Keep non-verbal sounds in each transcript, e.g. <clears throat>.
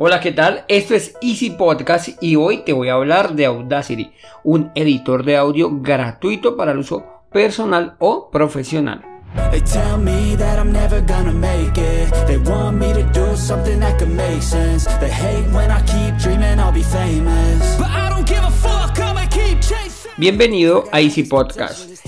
Hola, ¿qué tal? Esto es Easy Podcast y hoy te voy a hablar de Audacity, un editor de audio gratuito para el uso personal o profesional. Bienvenido a Easy Podcast,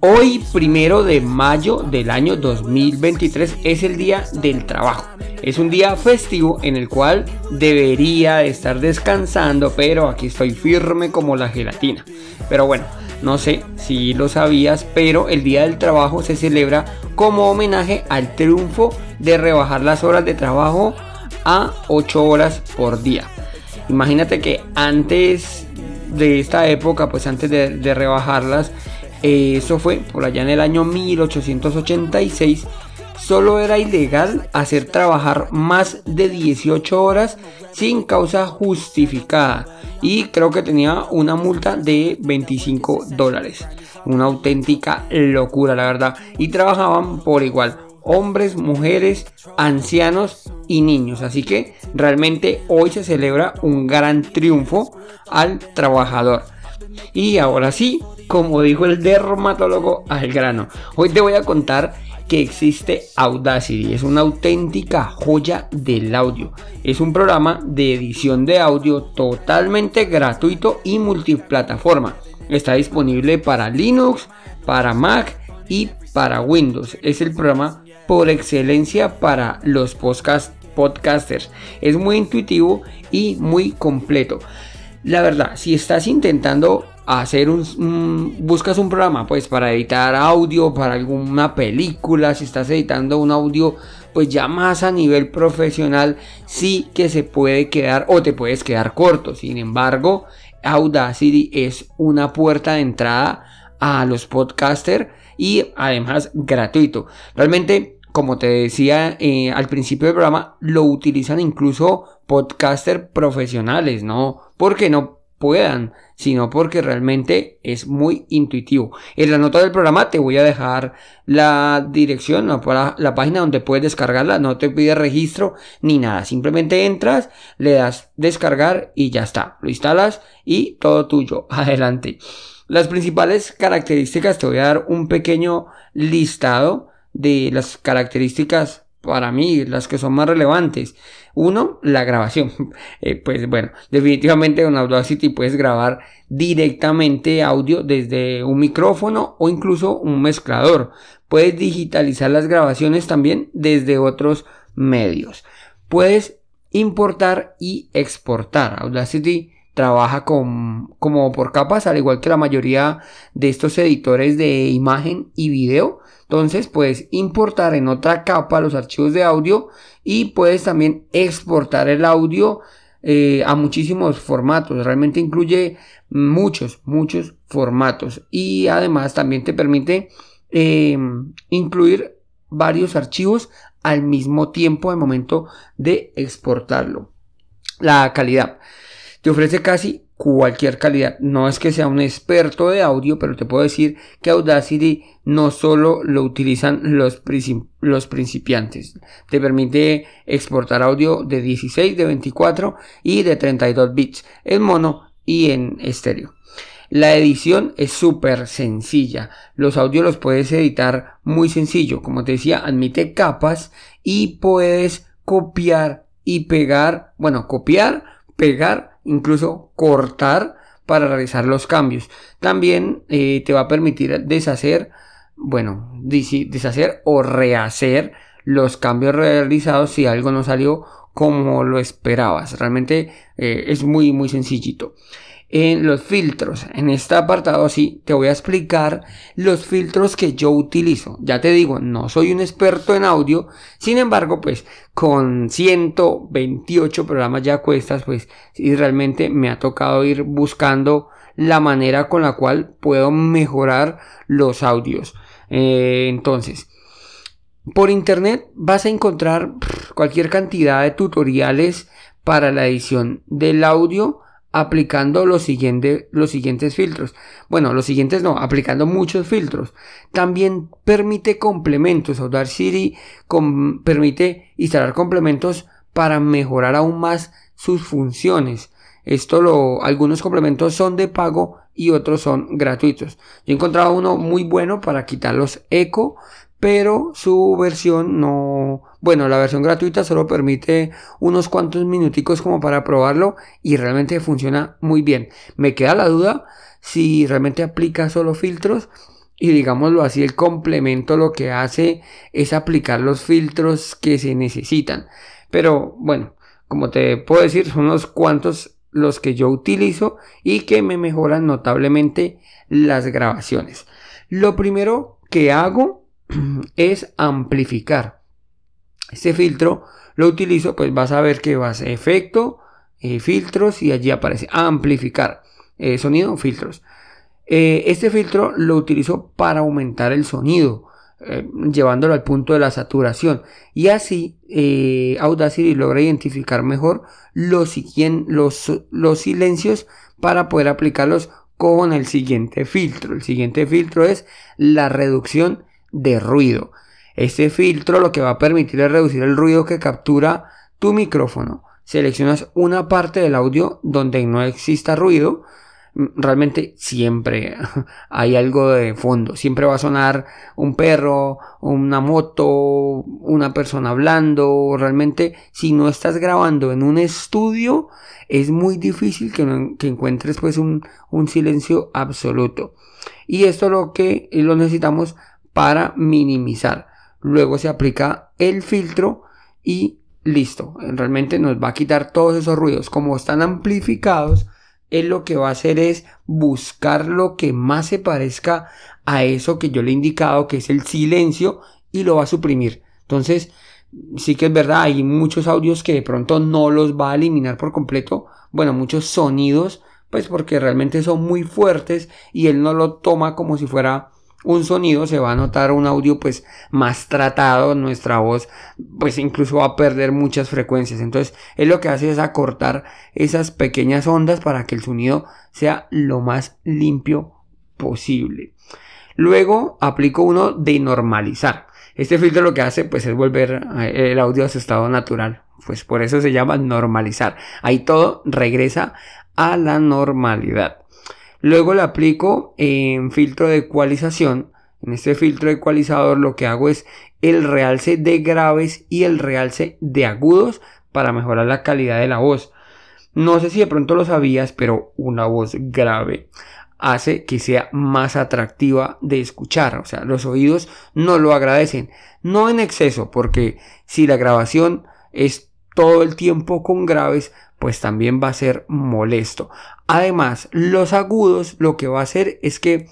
Hoy, primero de mayo del año 2023, es el día del trabajo. Es un día festivo en el cual debería de estar descansando, pero aquí estoy firme como la gelatina. Pero bueno, no sé si lo sabías, pero el día del trabajo se celebra como homenaje al triunfo de rebajar las horas de trabajo a 8 horas por día. Imagínate que antes de esta época, pues antes de, rebajarlas, eh, eso fue por allá en el año 1886. Solo era ilegal hacer trabajar más de 18 horas sin causa justificada. Y creo que tenía una multa de 25 dólares. Una auténtica locura, la verdad. Y trabajaban por igual. Hombres, mujeres, ancianos y niños. Así que realmente hoy se celebra un gran triunfo al trabajador. Y ahora sí, como dijo el dermatólogo al grano, hoy te voy a contar que existe Audacity. Es una auténtica joya del audio. Es un programa de edición de audio totalmente gratuito y multiplataforma. Está disponible para Linux, para Mac y para Windows. Es el programa por excelencia para los podcast podcasters. Es muy intuitivo y muy completo. La verdad, si estás intentando hacer un, un, buscas un programa pues para editar audio para alguna película si estás editando un audio pues ya más a nivel profesional sí que se puede quedar o te puedes quedar corto sin embargo Audacity es una puerta de entrada a los podcasters y además gratuito. Realmente como te decía eh, al principio del programa lo utilizan incluso podcasters profesionales no porque no puedan, sino porque realmente es muy intuitivo. En la nota del programa te voy a dejar la dirección, la, la página donde puedes descargarla, no te pide registro ni nada, simplemente entras, le das descargar y ya está, lo instalas y todo tuyo, <laughs> adelante. Las principales características, te voy a dar un pequeño listado de las características para mí, las que son más relevantes. Uno, la grabación. <laughs> Eh, pues bueno, definitivamente con Audacity puedes grabar directamente audio desde un micrófono o incluso un mezclador. Puedes digitalizar las grabaciones también desde otros medios. Puedes importar y exportar. Audacity trabaja como por capas, al igual que la mayoría de estos editores de imagen y video. Entonces puedes importar en otra capa los archivos de audio y puedes también exportar el audio eh, a muchísimos formatos. Realmente incluye muchos, muchos formatos. Y además también te permite eh, incluir varios archivos al mismo tiempo al momento de exportarlo. La calidad. Te ofrece casi cualquier calidad. No es que sea un experto de audio, pero te puedo decir que Audacity no solo lo utilizan los, los principiantes. Te permite exportar audio de 16, de 24 y de 32 bits en mono y en estéreo. La edición es súper sencilla. Los audios los puedes editar muy sencillo. Como te decía, admite capas y puedes copiar y pegar. Bueno, copiar, pegar, incluso cortar para realizar los cambios. También eh, te va a permitir deshacer, bueno, deshacer o rehacer los cambios realizados si algo no salió como lo esperabas. Realmente eh, es muy, muy sencillito. En los filtros. En este apartado sí te voy a explicar los filtros que yo utilizo. Ya te digo, no soy un experto en audio, sin embargo, pues con 128 programas ya cuestas, pues sí realmente me ha tocado ir buscando la manera con la cual puedo mejorar los audios. Eh, entonces, por internet vas a encontrar cualquier cantidad de tutoriales para la edición del audio aplicando los, los siguientes filtros. Bueno, los siguientes no, aplicando muchos filtros. También permite complementos. Audacity permite instalar complementos para mejorar aún más sus funciones. Esto lo, algunos complementos son de pago y otros son gratuitos. Yo he encontrado uno muy bueno para quitar los eco, pero su versión no, bueno, la versión gratuita solo permite unos cuantos minuticos como para probarlo y realmente funciona muy bien. Me queda la duda si realmente aplica solo filtros y digámoslo así, el complemento lo que hace es aplicar los filtros que se necesitan. Pero bueno, como te puedo decir, son unos cuantos los que yo utilizo y que me mejoran notablemente las grabaciones. Lo primero que hago <clears throat> es amplificar. Este filtro lo utilizo, pues vas a ver que vas a efecto, eh, filtros y allí aparece amplificar, eh, sonido, filtros. Eh, este filtro lo utilizo para aumentar el sonido, llevándolo al punto de la saturación y así Audacity logra identificar mejor los, los, los silencios para poder aplicarlos con el siguiente filtro. El siguiente filtro es la reducción de ruido. Este filtro lo que va a permitir es reducir el ruido que captura tu micrófono. Seleccionas una parte del audio donde no exista ruido. Realmente siempre <laughs> hay algo de fondo. Siempre va a sonar un perro, una moto, una persona hablando. Realmente si no estás grabando en un estudio es muy difícil que, encuentres pues un, un silencio absoluto. Y esto lo que lo necesitamos para minimizar. Luego se aplica el filtro y listo. Realmente nos va a quitar todos esos ruidos. Como están amplificados, él lo que va a hacer es buscar lo que más se parezca a eso que yo le he indicado, que es el silencio, y lo va a suprimir. Entonces, sí que es verdad, hay muchos audios que de pronto no los va a eliminar por completo. Bueno, muchos sonidos, pues porque realmente son muy fuertes y él no lo toma como si fuera un sonido, se va a notar un audio pues más tratado, nuestra voz pues incluso va a perder muchas frecuencias. Entonces él lo que hace es acortar esas pequeñas ondas para que el sonido sea lo más limpio posible. Luego aplico uno de normalizar. Este filtro lo que hace pues es volver el audio a su estado natural. Pues por eso se llama normalizar. Ahí todo regresa a la normalidad. Luego le aplico en filtro de ecualización. En este filtro de ecualizador lo que hago es el realce de graves y el realce de agudos para mejorar la calidad de la voz. No sé si de pronto lo sabías, pero una voz grave hace que sea más atractiva de escuchar. O sea, los oídos no lo agradecen. No en exceso, porque si la grabación es todo el tiempo con graves, pues también va a ser molesto. Además, los agudos lo que va a hacer es que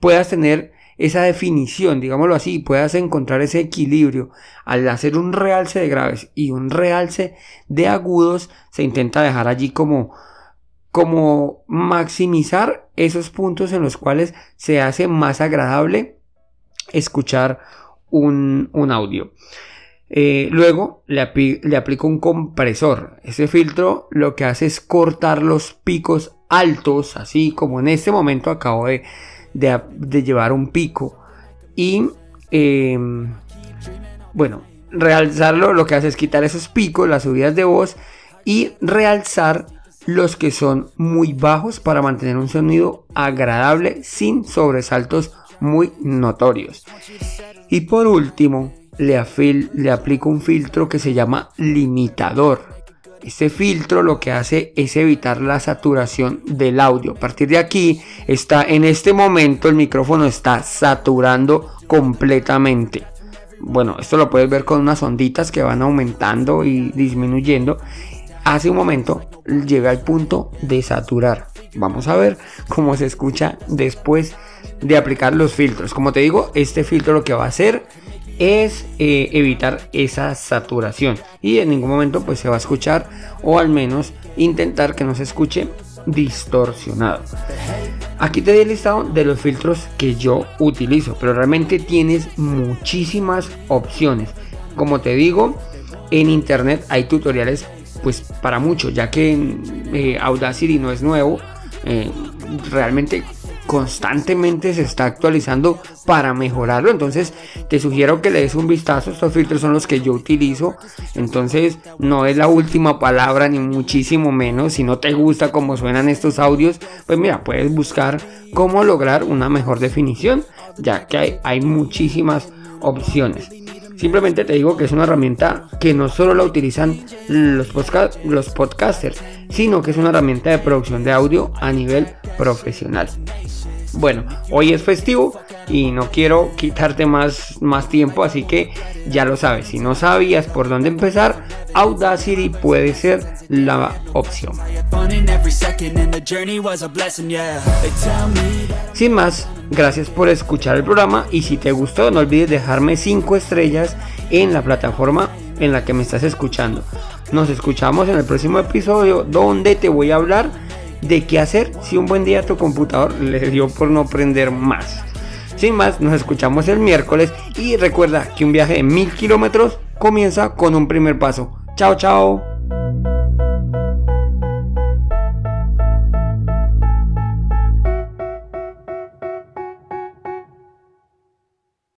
puedas tener esa definición, digámoslo así, puedas encontrar ese equilibrio. Al hacer un realce de graves y un realce de agudos, se intenta dejar allí como, como maximizar esos puntos en los cuales se hace más agradable escuchar un, un audio. Eh, luego le, aplico un compresor. Ese filtro lo que hace es cortar los picos altos, así como en este momento acabo de, llevar un pico. Y em, bueno, realzarlo lo que hace es quitar esos picos, las subidas de voz y realzar los que son muy bajos para mantener un sonido agradable sin sobresaltos muy notorios. Y por último, le, aplico un filtro que se llama limitador. Este filtro lo que hace es evitar la saturación del audio. A partir de aquí está en este momento el micrófono está saturando completamente. Bueno, esto lo puedes ver con unas onditas que van aumentando y disminuyendo. Hace un momento llega al punto de saturar. vamos a ver cómo se escucha después de aplicar los filtros. Como te digo, este filtro lo que va a hacer es eh, evitar esa saturación y en ningún momento pues se va a escuchar o al menos intentar que no se escuche distorsionado. Aquí te doy el listado de los filtros que yo utilizo, pero realmente tienes muchísimas opciones. Como te digo, en internet hay tutoriales pues para mucho, ya que eh, Audacity no es nuevo. Eh, realmente constantemente se está actualizando para mejorarlo. Entonces te sugiero que le des un vistazo. Estos filtros son los que yo utilizo. Entonces no es la última palabra ni muchísimo menos. Si no te gusta cómo suenan estos audios, pues mira, puedes buscar cómo lograr una mejor definición. Ya que hay, hay muchísimas opciones. Simplemente te digo que es una herramienta que no solo la utilizan los, los podcasters, sino que es una herramienta de producción de audio a nivel profesional. Bueno, hoy es festivo y no quiero quitarte más, más tiempo, así que ya lo sabes, si no sabías por dónde empezar, Audacity puede ser la opción. Sin más, gracias por escuchar el programa y si te gustó no olvides dejarme 5 estrellas en la plataforma en la que me estás escuchando. Nos escuchamos en el próximo episodio donde te voy a hablar de qué hacer si un buen día tu computador <laughs> le dio por no prender más. Sin más, nos escuchamos el miércoles y recuerda que un viaje de mil kilómetros comienza con un primer paso. Tchau, tchau.